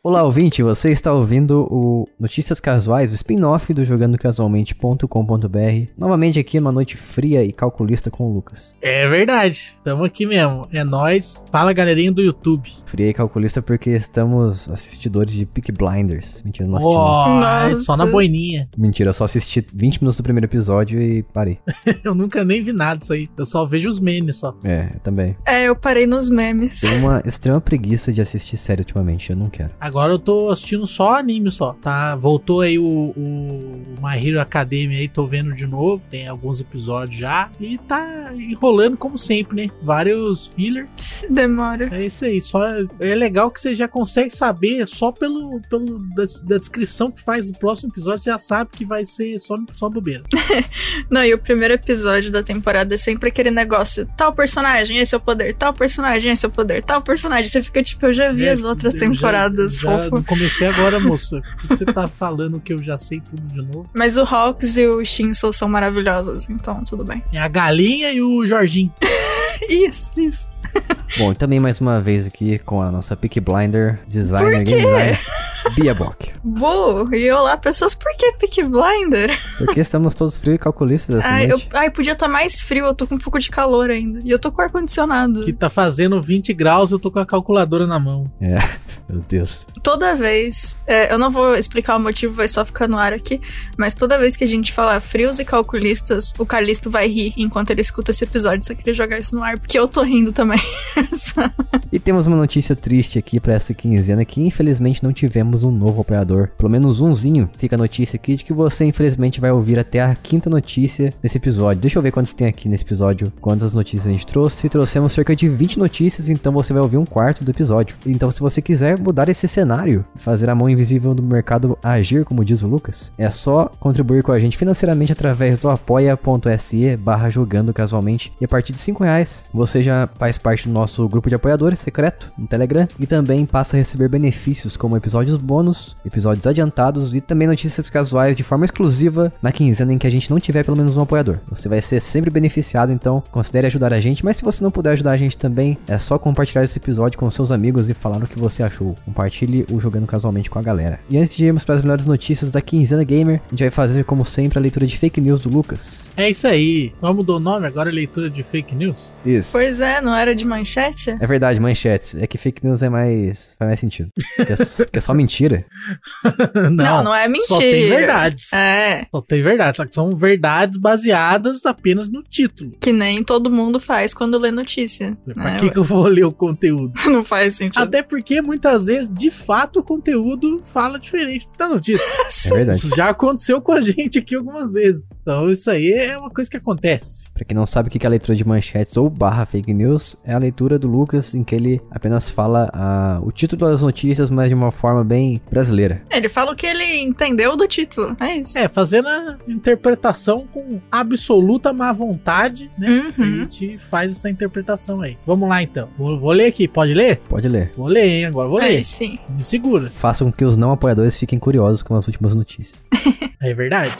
Olá, ouvinte, você está ouvindo o Notícias Casuais, o spin-off do jogandocasualmente.com.br. Novamente aqui numa noite fria e calculista com o Lucas. É verdade, estamos aqui mesmo. É nós. Fala galerinha do YouTube. Fria e calculista porque estamos assistidores de Peak Blinders. Mentira, não assisti. Oh, Nossa. só na boininha. Mentira, eu só assisti 20 minutos do primeiro episódio e parei. Eu nunca nem vi nada disso aí. Eu só vejo os memes só. É, eu também. É, eu parei nos memes. Tenho uma extrema preguiça de assistir série ultimamente, eu não quero. Agora eu tô assistindo só anime só, tá? Voltou aí o, o My Hero Academia aí, tô vendo de novo. Tem alguns episódios já. E tá enrolando como sempre, né? Vários filler. Demora. É isso aí. Só é legal que você já consegue saber só pelo, pelo da, da descrição que faz do próximo episódio, você já sabe que vai ser só, só bobeira. Não, e o primeiro episódio da temporada é sempre aquele negócio: tal personagem, esse é o poder, tal personagem, esse é o poder, tal personagem. Você fica tipo, eu já vi É, as outras eu já- já fofo. Comecei agora, moça. Por que você tá falando que eu já sei tudo de novo? Mas o Hawks e o Shinso são maravilhosos, então tudo bem. É a galinha e o Jorginho. Isso, isso. Bom, e também mais uma vez aqui com a nossa Peak Blinder, designer, Por game quê? designer, Bia Bock. Bu, e olá, pessoas, por que Peak Blinder? Porque estamos todos frios e calculistas essa Ai, eu, ai, podia estar mais frio, eu tô com um pouco de calor ainda. E eu tô com ar-condicionado. Que tá fazendo 20 graus, eu tô com a calculadora na mão. É, meu Deus. Toda vez, é, eu não vou explicar o motivo, vai só ficar no ar aqui, mas toda vez que a gente falar frios e calculistas, o Calisto vai rir enquanto ele escuta esse episódio. Só queria jogar isso no ar, porque eu tô rindo também. E temos uma notícia triste aqui pra essa quinzena que infelizmente não tivemos um novo apoiador. Pelo menos umzinho. Fica a notícia aqui de que você infelizmente vai ouvir até a quinta notícia nesse episódio. Deixa eu ver quantos tem aqui nesse episódio. Quantas notícias a gente trouxe. Trouxemos cerca de 20 notícias, então você vai ouvir um quarto do episódio. Então se você quiser mudar esse cenário, fazer a mão invisível do mercado agir, como diz o Lucas, é só contribuir com a gente financeiramente através do apoia.se barra jogando casualmente. E a partir de 5 reais você já faz parte do nosso grupo de apoiadores secreto no Telegram e também passa a receber benefícios como episódios bônus, episódios adiantados e também notícias casuais de forma exclusiva na quinzena em que a gente não tiver pelo menos um apoiador. Você vai ser sempre beneficiado, então considere ajudar a gente, mas se você não puder ajudar a gente também, é só compartilhar esse episódio com seus amigos e falar o que você achou. Compartilhe o jogando casualmente com a galera. E antes de irmos para as melhores notícias da quinzena gamer, a gente vai fazer como sempre a leitura de fake news do Lucas. É isso aí. Vamos mudar o nome agora é leitura de fake news? Isso. pois é, não era de manchete? É verdade, manchetes. É que fake news é mais. faz mais sentido. É, só- é só mentira. Não, não é mentira. Só tem verdades. É, Só tem verdades, só que são verdades baseadas apenas no título. que nem todo mundo faz quando lê notícia. Pra né? que, que eu vou ler o conteúdo? Não faz sentido. Até porque muitas vezes, de fato, o conteúdo fala diferente do que tá no título. É verdade. Isso já aconteceu com a gente aqui algumas vezes. Então, isso aí é uma coisa que acontece. Pra quem não sabe o que é a leitura de manchetes ou barra fake news, é a leitura do Lucas em que ele apenas fala ah, o título das notícias, mas de uma forma bem brasileira. Ele fala o que ele entendeu do título. É isso. É, fazendo a interpretação com absoluta má vontade, né? A Uhum. gente faz essa interpretação aí. Vamos lá então. Vou, vou ler aqui, pode ler? Pode ler. Vou ler, hein? Agora vou ler. É, sim. Me segura. Faça com que os não apoiadores fiquem curiosos com as últimas notícias. É verdade.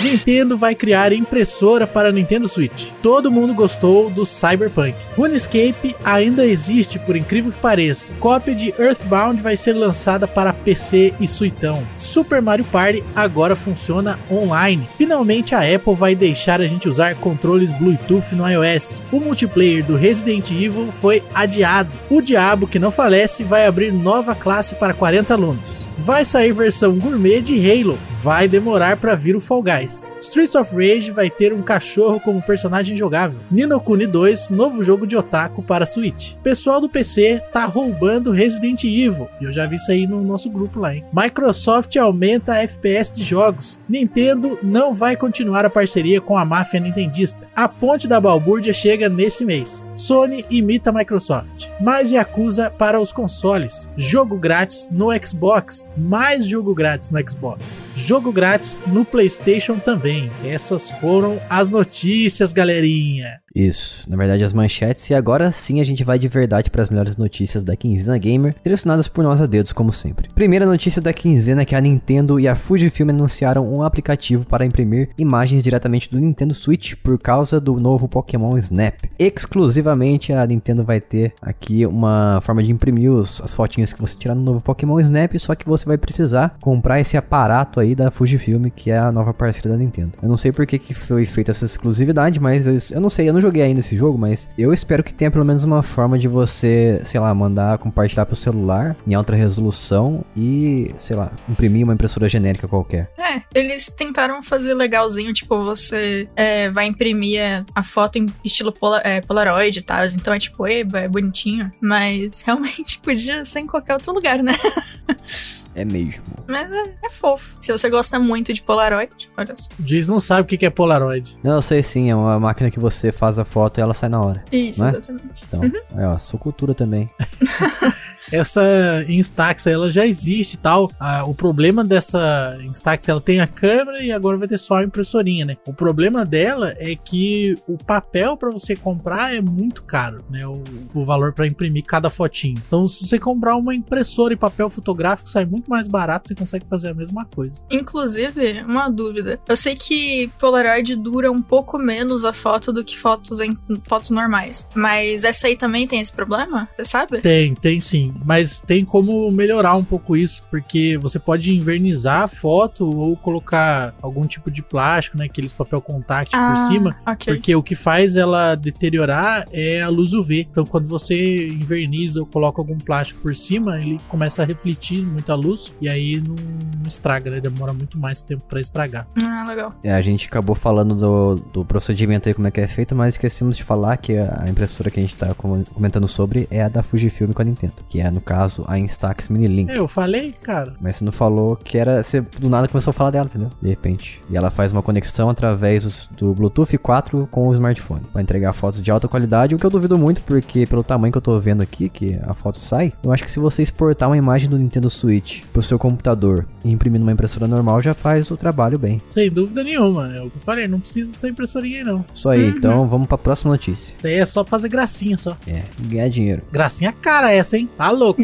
Nintendo vai criar impressora para Nintendo Switch. Todo mundo gostou do Cyberpunk. RuneScape ainda existe, por incrível que pareça. Cópia de Earthbound vai ser lançada para PC e Suitão. Super Mario Party agora funciona online. Finalmente a Apple vai deixar a gente usar controles Bluetooth no iOS. O multiplayer do Resident Evil foi adiado. O Diabo que não falece vai abrir nova classe para 40 alunos. Vai sair versão gourmet de Halo. Vai demorar para vir o Fall Guys. Streets of Rage vai ter um cachorro como personagem jogável. Nino Kuni 2, novo jogo de otaku para Switch. Pessoal do PC tá roubando Resident Evil. Eu já vi isso aí no nosso grupo lá, hein? Microsoft aumenta FPS de jogos. Nintendo não vai continuar a parceria com a máfia nintendista. A ponte da balbúrdia chega nesse mês. Sony imita Microsoft. Mais Yakuza para os consoles. Jogo grátis no Xbox. Mais jogo grátis no Xbox. Jogo grátis no PlayStation também. Essas foram as notícias, galerinha. Isso, na verdade as manchetes e agora sim a gente vai de verdade para as melhores notícias da quinzena gamer, selecionadas por nós a dedos como sempre. Primeira notícia da quinzena é que a Nintendo e a Fujifilm anunciaram um aplicativo para imprimir imagens diretamente do Nintendo Switch por causa do novo Pokémon Snap. Exclusivamente a Nintendo vai ter aqui uma forma de imprimir os, as fotinhas que você tirar no novo Pokémon Snap, só que você vai precisar comprar esse aparato aí da Fujifilm, que é a nova parceira da Nintendo. Eu não sei por que, que foi feita essa exclusividade, mas eu, eu não sei, eu não joguei ainda esse jogo, mas eu espero que tenha pelo menos uma forma de você, sei lá, mandar compartilhar pro celular em alta resolução e, sei lá, imprimir uma impressora genérica qualquer. É, eles tentaram fazer legalzinho, tipo, você é, vai imprimir a foto em estilo pola, é, Polaroid e tal, então é tipo, eba, é bonitinho, mas realmente podia ser em qualquer outro lugar, né? É mesmo. Mas é, é, fofo. Se você gosta muito de Polaroid, olha só. O Diz não sabe o que é Polaroid. Não, eu sei sim, é uma máquina que você faz a foto e ela sai na hora. Isso, é? exatamente. Então, uhum. é, ó, sou cultura também. essa Instax ela já existe e tal. Ah, o problema dessa Instax ela tem a câmera e agora vai ter só a impressorinha, né? O problema dela é que o papel para você comprar é muito caro, né? O, o valor para imprimir cada fotinho. Então, se você comprar uma impressora e papel fotográfico, sai muito mais barato, você consegue fazer a mesma coisa. Inclusive, uma dúvida. Eu sei que Polaroid dura um pouco menos a foto do que fotos em fotos normais, mas essa aí também tem esse problema? Você sabe? Tem, tem sim mas tem como melhorar um pouco isso, porque você pode invernizar a foto ou colocar algum tipo de plástico, né, aqueles papel contact ah, por cima, okay. porque o que faz ela deteriorar é a luz UV. Então, quando você inverniza ou coloca algum plástico por cima, ele começa a refletir muita luz e aí não, não estraga, né? Demora muito mais tempo para estragar. Ah, legal. É, a gente acabou falando do, do procedimento aí, como é que é feito, mas esquecemos de falar que a impressora que a gente tá comentando sobre é a da Fujifilm com a Nintendo, que é no caso a Instax Mini Link. Eu falei, cara. Mas você não falou que era. Você do nada começou a falar dela, entendeu? De repente. E ela faz uma conexão através do Bluetooth 4 com o smartphone. Pra entregar fotos de alta qualidade, o que eu duvido muito, porque pelo tamanho que eu tô vendo aqui, que a foto sai, eu acho que se você exportar uma imagem do Nintendo Switch pro seu computador e imprimir numa impressora normal, já faz o trabalho bem. Sem dúvida nenhuma. É o que eu falei, não precisa dessa impressorinha aí, não. Isso aí, uhum. então vamos pra próxima notícia. Isso aí é só fazer gracinha só. É, ganhar dinheiro. Gracinha cara essa, hein? Tá louco.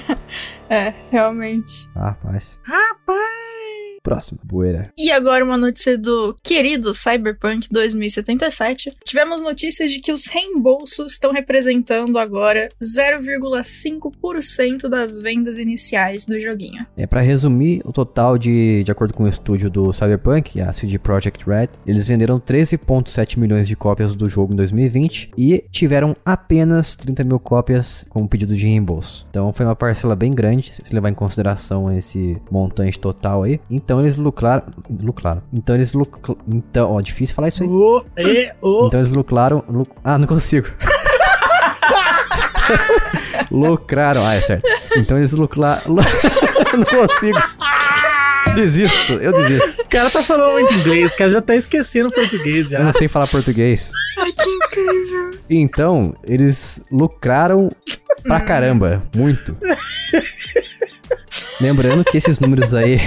é, realmente. Rapaz. Rapaz. Próximo, poeira. E agora uma notícia do querido Cyberpunk 2077. Tivemos notícias de que os reembolsos estão representando agora 0,5% das vendas iniciais do joguinho. É para resumir, o total de, de acordo com o estúdio do Cyberpunk, a CD Projekt Red, eles venderam 13,7 milhões de cópias do jogo em 2020 e tiveram apenas 30 mil cópias com pedido de reembolso. Então foi uma parcela bem grande, se levar em consideração esse montante total aí. Então então eles lucraram. Lucraram. Então eles lucraram. Então, ó, difícil falar isso aí. O, e, o. Então eles lucraram. Luc... Ah, não consigo. lucraram. Ah, é certo. Então eles lucraram. não consigo. Desisto, eu desisto. O cara tá falando muito inglês, o cara já tá esquecendo português já. Eu não sei falar português. Ai, que incrível. Então, eles lucraram pra caramba, muito. Lembrando que esses números aí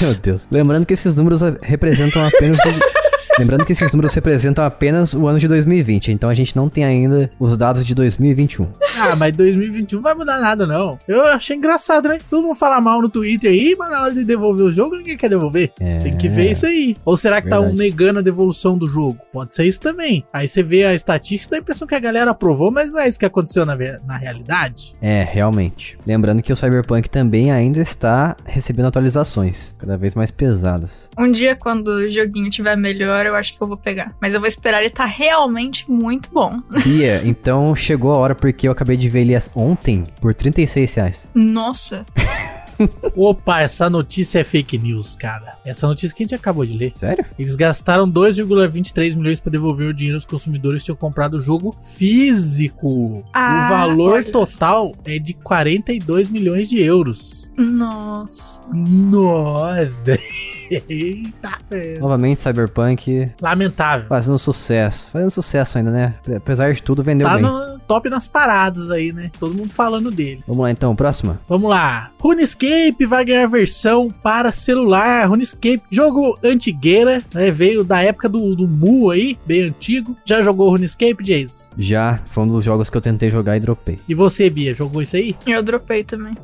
Meu Deus. Lembrando que esses números representam apenas. Lembrando que esses números representam apenas o ano de 2020, então a gente não tem ainda os dados de 2021. Ah, mas 2021 não vai mudar nada, não. Eu achei engraçado, né? Todo mundo fala mal no Twitter aí, mas na hora de devolver o jogo, ninguém quer devolver. É... Tem que ver isso aí. Ou será que tá Verdade. tá um negando a devolução do jogo? Pode ser isso também. Aí você vê a estatística, dá a impressão que a galera aprovou, mas não é isso que aconteceu na, na realidade. É, realmente. Lembrando que o Cyberpunk também ainda está recebendo atualizações, cada vez mais pesadas. Um dia, quando o joguinho tiver melhor, eu acho que eu vou pegar. Mas eu vou esperar ele tá realmente muito bom. Bia, então chegou a hora porque eu acabei de ver ele ontem por 36 reais. Nossa. Opa, essa notícia é fake news, cara. Essa notícia que a gente acabou de ler. Sério? Eles gastaram 2,23 milhões para devolver o dinheiro aos consumidores que tinham comprado o jogo físico. Ah, o valor total é de 42 milhões de euros. Nossa. Nossa. Eita, é. Novamente, Cyberpunk Lamentável. fazendo sucesso. Fazendo sucesso ainda, né? Apesar de tudo, vendeu Tá bem. no top nas paradas aí, né? Todo mundo falando dele. Vamos lá então, próxima. Vamos lá. RuneScape vai ganhar versão para celular. RuneScape, jogo antigueira, né? Veio da época do, do Mu aí, bem antigo. Já jogou RuneScape, Jason? Já foi um dos jogos que eu tentei jogar e dropei. E você, Bia, jogou isso aí? Eu dropei também.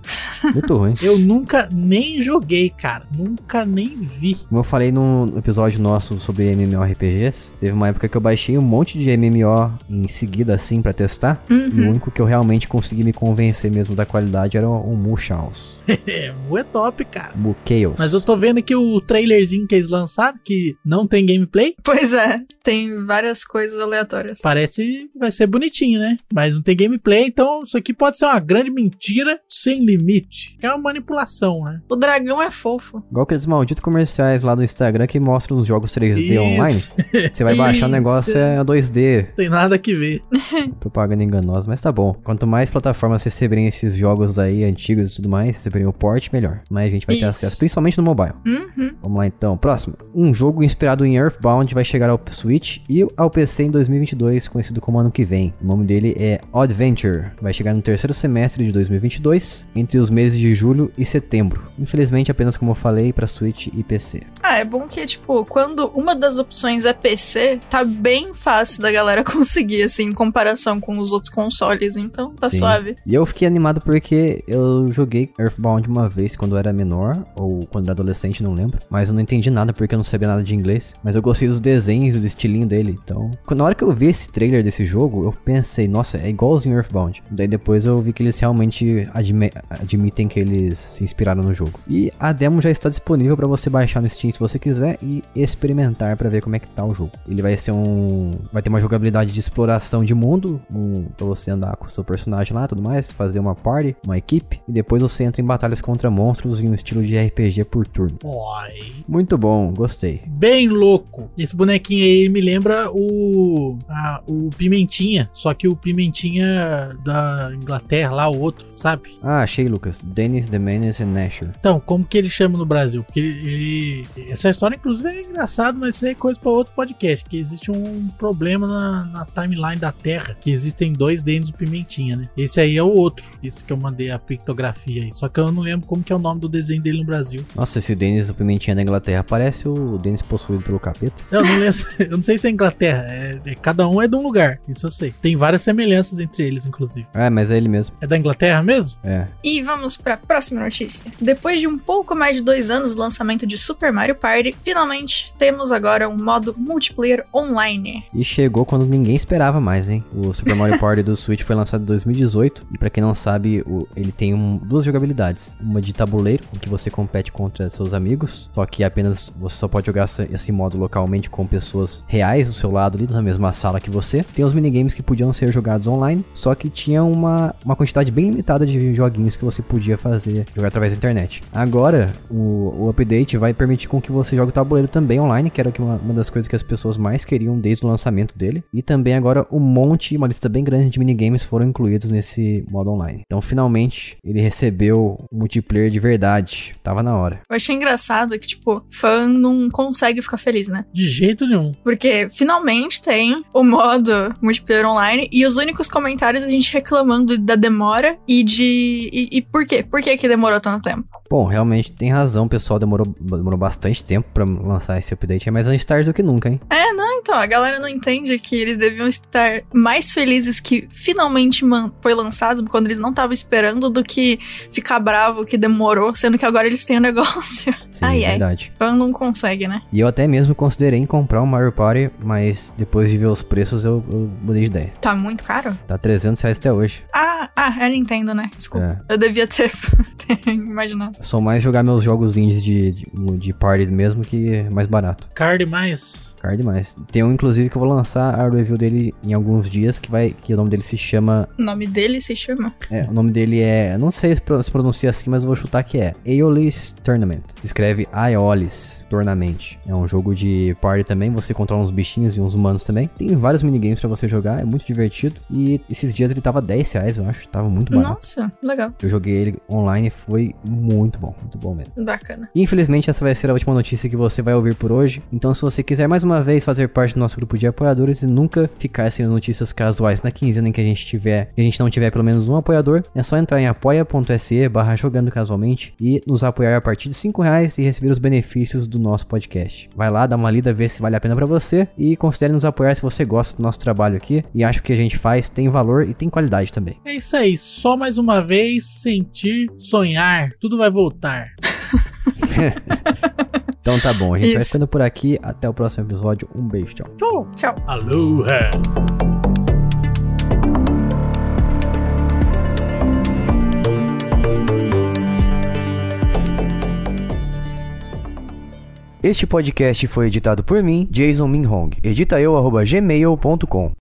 Muito ruim. Eu nunca nem joguei, cara. Nunca nem vi. Como eu falei no episódio nosso sobre MMORPGs, teve uma época que eu baixei um monte de MMO em seguida assim pra testar. E o Uhum. único que eu realmente consegui me convencer mesmo da qualidade era o Mu Chaos. É, Mu é top, cara. Mu Chaos. Mas eu tô vendo aqui o trailerzinho que eles lançaram, que não tem gameplay. Pois é, tem várias coisas aleatórias. Parece que vai ser bonitinho, né? Mas não tem gameplay, então isso aqui pode ser uma grande mentira sem limite. Que é uma manipulação, né? O dragão é fofo. Igual aqueles malditos comerciais lá do Instagram que mostram os jogos 3D Isso. online. Você vai baixar o negócio é 2D. Não tem nada que ver. Propaganda enganosa, mas tá bom. Quanto mais plataformas receberem esses jogos aí antigos e tudo mais, receberem o port, melhor. Mais a gente vai ter Isso. acesso, principalmente no mobile. Uhum. Vamos lá então, próximo. Um jogo inspirado em Earthbound vai chegar ao Switch e ao PC em 2022, conhecido como ano que vem. O nome dele é Adventure. Vai chegar no terceiro semestre de 2022, entre os meses de julho e setembro. Infelizmente, apenas como eu falei, para Switch e PC. Ah, é bom que, tipo, quando uma das opções é PC, tá bem fácil da galera conseguir, assim, em comparação com os outros consoles. Então, tá Sim. suave. E eu fiquei animado porque eu joguei Earthbound uma vez quando eu era menor, ou quando era adolescente, não lembro. Mas eu não entendi nada porque eu não sabia nada de inglês. Mas eu gostei dos desenhos do estilinho dele. Então, na hora que eu vi esse trailer desse jogo, eu pensei, nossa, é igualzinho Earthbound. Daí depois eu vi que eles realmente admi- admitem que eles se inspiraram no jogo. E a demo já está disponível para você baixar no Steam se você quiser e experimentar para ver como é que tá o jogo. Ele vai ser um, vai ter uma jogabilidade de exploração de mundo, um para você andar com o seu personagem lá, tudo mais, fazer uma party, uma equipe e depois você entra em batalhas contra monstros em um estilo de RPG por turno. Oi. Muito bom, gostei. Bem louco. Esse bonequinho aí me lembra o. a- o Pimentinha. Só que o Pimentinha da Inglaterra, lá, o outro, sabe? Ah, achei, Lucas. Dennis the Menace and Nasher. Então, como que ele chama no Brasil? Porque ele, ele- essa história, inclusive, é engraçado, mas isso é coisa para outro podcast. Que existe um problema na, na timeline da Terra, que existem dois Denis do Pimentinha, né? Esse aí é o outro, esse que eu mandei a pictografia aí. Só que eu não lembro como que é o nome do desenho dele no Brasil. Nossa, esse Dennis o Pimentinha da Inglaterra parece o Dennis possuído pelo capeta. Eu não lembro, eu não sei se é Inglaterra. É, é- cada um é de um lugar, isso eu sei. Tem várias semelhanças entre eles, inclusive. É, mas é ele mesmo. É da Inglaterra mesmo? É. E vamos pra próxima notícia. Depois de um pouco mais de dois anos do lançamento de Super Mario Party, finalmente temos agora um modo multiplayer online. E chegou quando ninguém esperava mais, hein? O Super Mario Party do Switch foi lançado em 2018 e pra quem não sabe, ele tem um- duas jogabilidades, uma de tabuleiro, em que você compete contra seus amigos, só que apenas você só pode jogar esse modo localmente com pessoas reais do seu lado ali, na mesma sala que você. Tem os minigames que podiam ser jogados online, só que tinha uma, uma quantidade bem limitada de joguinhos que você podia fazer, jogar através da internet. Agora, o, o update vai permitir com que você jogue o tabuleiro também online, que era que uma, uma das coisas que as pessoas mais queriam desde o lançamento dele. E também agora um monte, uma lista bem grande de minigames foram incluídos nesse modo online. Então, finalmente, ele recebeu um multiplayer de verdade. Tava na hora. Eu achei engraçado que, tipo, fã não consegue ficar feliz, né? De jeito nenhum. Porque finalmente tem o modo multiplayer online e os únicos comentários a gente reclamando da demora e de. E, e por quê? Por que, que demorou tanto tempo? Bom, realmente tem razão, pessoal demorou, demorou bastante tempo pra lançar esse update, é mais antes tarde do que nunca, hein? É, não, então, a galera não entende que eles deviam estar mais felizes que finalmente foi lançado quando eles não estavam esperando do que ficar bravo que demorou, sendo que agora eles têm o negócio. Sim, Ai, ai. verdade. Fã não consegue, né? E eu até mesmo considerei em comprar um Mario Party, mas depois de ver os preços eu, eu mudei de ideia. Tá muito caro? Tá 300 reais até hoje. Ah, ah, é Nintendo, né? Desculpa. É. Eu devia ter, ter imaginado. Eu sou mais jogar meus jogos indies de, de, de party mesmo que mais barato. Card mais. Caro demais. Tem um, inclusive, que eu vou lançar a review dele em alguns dias, que vai. Que o nome dele se chama. O nome dele se chama. É, o nome dele é. Não sei se pro- se pronuncia assim, mas eu vou chutar que é. Aeolis Tournament. Escreve Aeolis Tournament. É um jogo de party também. Você controla uns bichinhos e uns humanos também. Tem vários minigames pra você jogar. É muito divertido. E esses dias ele tava 10 reais, eu acho. Tava muito barato. Nossa, legal. Eu joguei ele online e foi muito bom, muito bom mesmo. Bacana. Infelizmente, essa vai ser a última notícia que você vai ouvir por hoje. Então, se você quiser mais uma vez fazer parte do nosso grupo de apoiadores e nunca ficar sem notícias casuais na quinzena em que a gente tiver, que a gente não tiver pelo menos um apoiador, é só entrar em apoia.se barra jogando casualmente e nos apoiar a partir de 5 reais e receber os benefícios do nosso podcast. Vai lá, dá uma lida, vê se vale a pena para você e considere nos apoiar se você gosta do nosso trabalho aqui e acha que a gente faz tem valor e tem qualidade também. É isso aí, só mais uma vez sentir, sonhar, tudo vai voltar. Então tá bom, a gente vai Isso. ficando por aqui. Até o próximo episódio. Um beijo, tchau. Tchau. Tchau. Aloha. Este podcast foi editado por mim, Jason Minhong. Edita eu, arroba gmail.com.